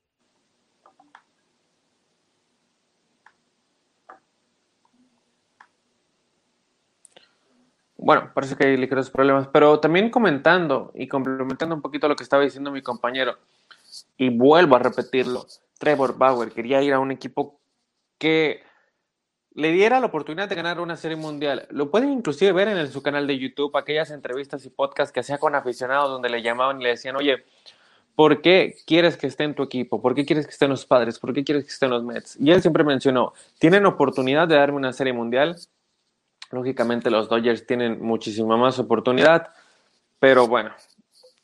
Bueno, parece que hay ligeros problemas, pero también comentando y complementando un poquito lo que estaba diciendo mi compañero, y vuelvo a repetirlo, Trevor Bauer quería ir a un equipo que le diera la oportunidad de ganar una serie mundial. Lo pueden inclusive ver en su canal de YouTube, aquellas entrevistas y podcasts que hacía con aficionados donde le llamaban y le decían, oye, ¿por qué quieres que esté en tu equipo? ¿Por qué quieres que estén los padres? ¿Por qué quieres que estén los Mets? Y él siempre mencionó, tienen oportunidad de darme una serie mundial. Lógicamente los Dodgers tienen muchísima más oportunidad, pero bueno,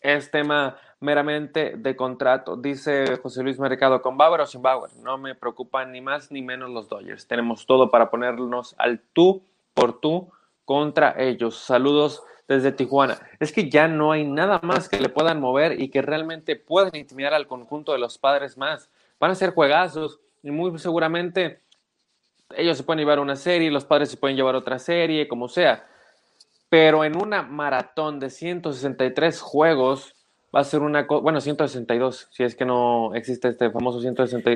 es tema meramente de contrato. Dice José Luis Mercado, ¿con Bauer o sin Bauer? No me preocupan ni más ni menos los Dodgers. Tenemos todo para ponernos al tú por tú contra ellos. Saludos desde Tijuana. Es que ya no hay nada más que le puedan mover y que realmente puedan intimidar al conjunto de los padres más. Van a ser juegazos y muy seguramente ellos se pueden llevar una serie, los padres se pueden llevar otra serie, como sea. Pero en una maratón de 163 juegos, va a ser una cosa, bueno, 162, si es que no existe este famoso 160,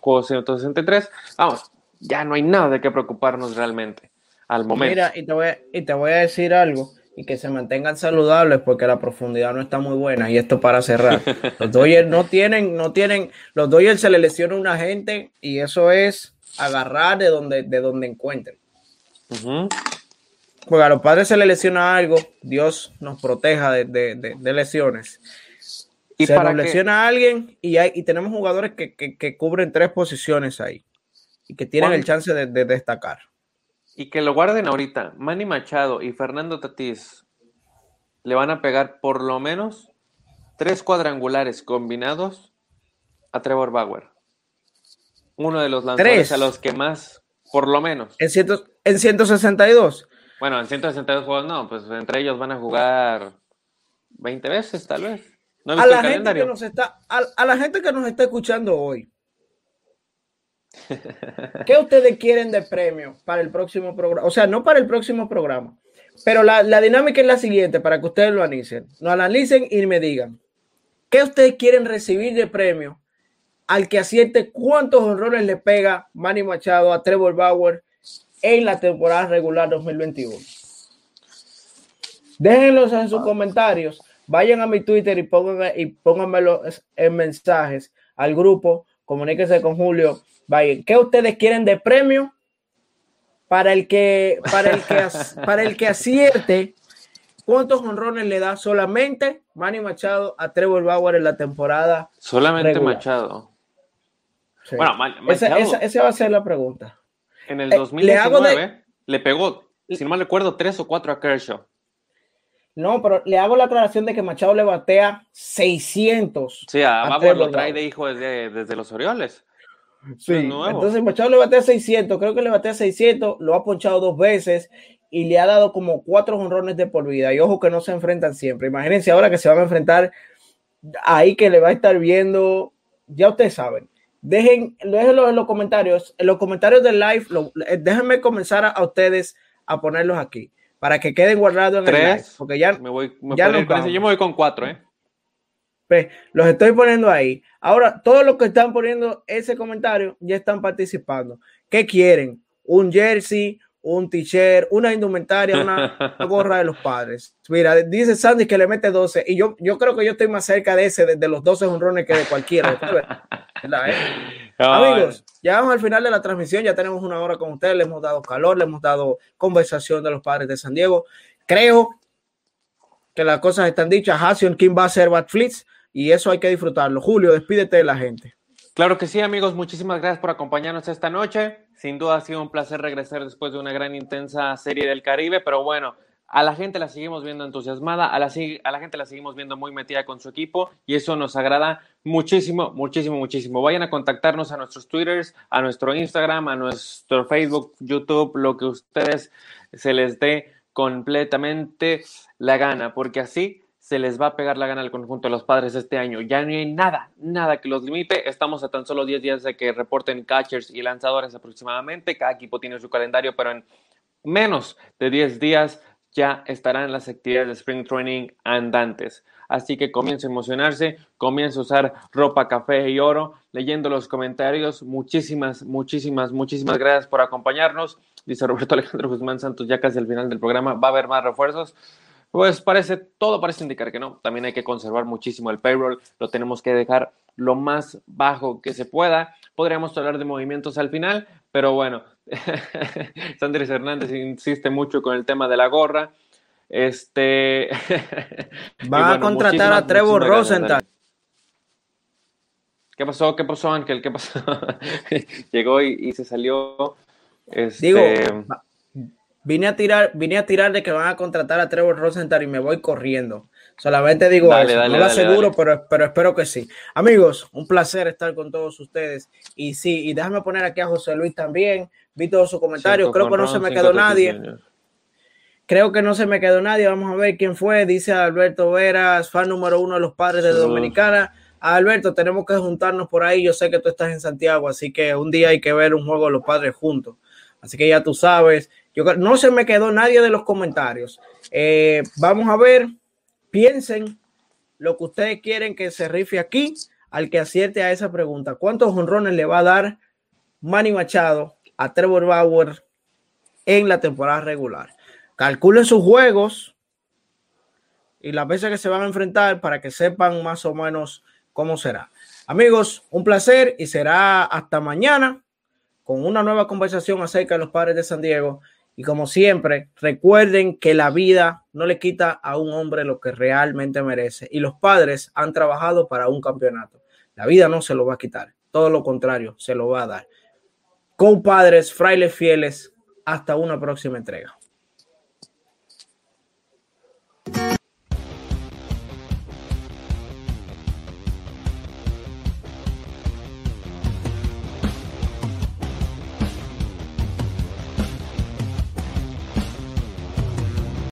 juego 163, vamos, ya no hay nada de qué preocuparnos realmente al momento. Mira, y te voy a, y te voy a decir algo, y que se mantengan saludables porque la profundidad no está muy buena, y esto para cerrar. Los Dodgers no tienen, no tienen, los Dodgers se le lesiona una gente, y eso es agarrar de donde, de donde encuentren. Porque a los padres se les lesiona algo, Dios nos proteja de, de, de, lesiones. Y se nos lesiona a alguien y, hay, y tenemos jugadores que, que, que, cubren tres posiciones ahí y que tienen el chance de, destacar. Y que lo guarden ahorita. Manny Machado y Fernando Tatís le van a pegar por lo menos tres cuadrangulares combinados a Trevor Bauer. Uno de los lanzadores a los que más, por lo menos. En, ciento, en 162. Bueno, en 162 juegos no, pues entre ellos van a jugar 20 veces, tal vez. ¿No a, la gente que nos está, a, la gente que nos está escuchando hoy, ¿qué ustedes quieren de premio para el próximo programa? O sea, no para el próximo programa, pero la, la dinámica es la siguiente para que ustedes lo analicen. Lo analicen y me digan, ¿qué ustedes quieren recibir de premio al que acierte cuántos honrones le pega Manny Machado a Trevor Bauer en la temporada regular 2021. Déjenlos en sus comentarios. Vayan a mi Twitter y, pongan, y pónganmelo en mensajes al grupo. Comuníquense con Julio. Vayan. ¿Qué ustedes quieren de premio para el que, para el que, para el que acierte? ¿Cuántos honrones le da solamente Manny Machado a Trevor Bauer en la temporada? Solamente Machado. Bueno, Machado. esa va a ser la pregunta. En el 2019 eh, le, pegó, si no mal recuerdo, tres o cuatro a Kershaw. No, pero le hago la aclaración de que Machado le batea 600. Sí, a, a lo trae de hijo desde, desde los Orioles. Sí, entonces Machado le batea 600, creo que le batea 600, lo ha ponchado dos veces y le ha dado como cuatro honrones de por vida. Y ojo que no se enfrentan siempre. Imagínense ahora que se van a enfrentar ahí que le va a estar viendo, ya ustedes saben. Dejen, déjenlo en los comentarios, en los comentarios del live, eh, déjenme comenzar a, ustedes a ponerlos aquí, para que queden guardados en el live, porque ya, me voy, ya yo me voy con cuatro, ¿eh? Pues, los estoy poniendo ahí. Ahora, todos los que están poniendo ese comentario ya están participando. ¿Qué quieren? ¿Un jersey? Un t-shirt, una indumentaria, una, gorra de los padres. Mira, dice Sandy que le mete 12 y yo, yo creo que yo estoy más cerca de ese, de, los 12 honrones que de cualquiera. Amigos, ya vamos al final de la transmisión, ya tenemos una hora con ustedes, le hemos dado calor, le hemos dado conversación de los padres de San Diego. Creo que las cosas están dichas. Hassion King va a ser Bad Flits y eso hay que disfrutarlo. Julio, despídete de la gente. Claro que sí, amigos. Muchísimas gracias por acompañarnos esta noche. Sin duda ha sido un placer regresar después de una gran intensa serie del Caribe, pero bueno, a la gente la seguimos viendo entusiasmada, a la, gente la seguimos viendo muy metida con su equipo y eso nos agrada muchísimo, muchísimo, muchísimo. Vayan a contactarnos a nuestros Twitters, a nuestro Instagram, a nuestro Facebook, YouTube, lo que ustedes se les dé completamente la gana, porque así se les va a pegar la gana al conjunto de los padres este año. Ya no hay nada, nada que los limite. Estamos a tan solo 10 días de que reporten catchers y lanzadores aproximadamente. Cada equipo tiene su calendario, pero en menos de 10 días ya estarán las actividades de Spring Training andantes. Así que comienza a emocionarse, comienza a usar ropa café y oro, leyendo los comentarios. Muchísimas, muchísimas, muchísimas gracias por acompañarnos. Dice Roberto Alejandro Guzmán Santos, ya casi al final del programa va a haber más refuerzos. Pues parece, todo parece indicar que no. También hay que conservar muchísimo el payroll, lo tenemos que dejar lo más bajo que se pueda. Podríamos hablar de movimientos al final, Pero bueno, Sandris Hernández insiste mucho con el tema de la gorra. Este. Va a contratar a Trevor Rosenthal. ¿Qué pasó? ¿Qué pasó, Ángel? ¿Qué pasó? Llegó y, se salió. Este... Digo, vine a tirar, vine a tirar de que van a contratar a Trevor Rosenthal y me voy corriendo. Solamente digo eso, no lo aseguro, pero, pero espero que sí. Amigos, un placer estar con todos ustedes. Y sí, y déjame poner aquí a José Luis también. Vi todos sus comentarios, creo que no se me quedó nadie. Creo que no se me quedó nadie. Vamos a ver quién fue. Dice Alberto Veras, fan número uno de los padres de Dominicana. Alberto, tenemos que juntarnos por ahí. Yo sé que tú estás en Santiago, así que un día hay que ver un juego de los padres juntos. Así que ya tú sabes. No se me quedó nadie de los comentarios. Eh, vamos a ver piensen lo que ustedes quieren que se rife aquí al que acierte a esa pregunta. ¿Cuántos honrones le va a dar Manny Machado a Trevor Bauer en la temporada regular? Calculen sus juegos y las veces que se van a enfrentar para que sepan más o menos cómo será. Amigos, un placer y será hasta mañana con una nueva conversación acerca de los padres de San Diego. Y como siempre, recuerden que la vida no le quita a un hombre lo que realmente merece. Y los padres han trabajado para un campeonato. La vida no se lo va a quitar. Todo lo contrario, se lo va a dar. Con padres, frailes fieles, hasta una próxima entrega.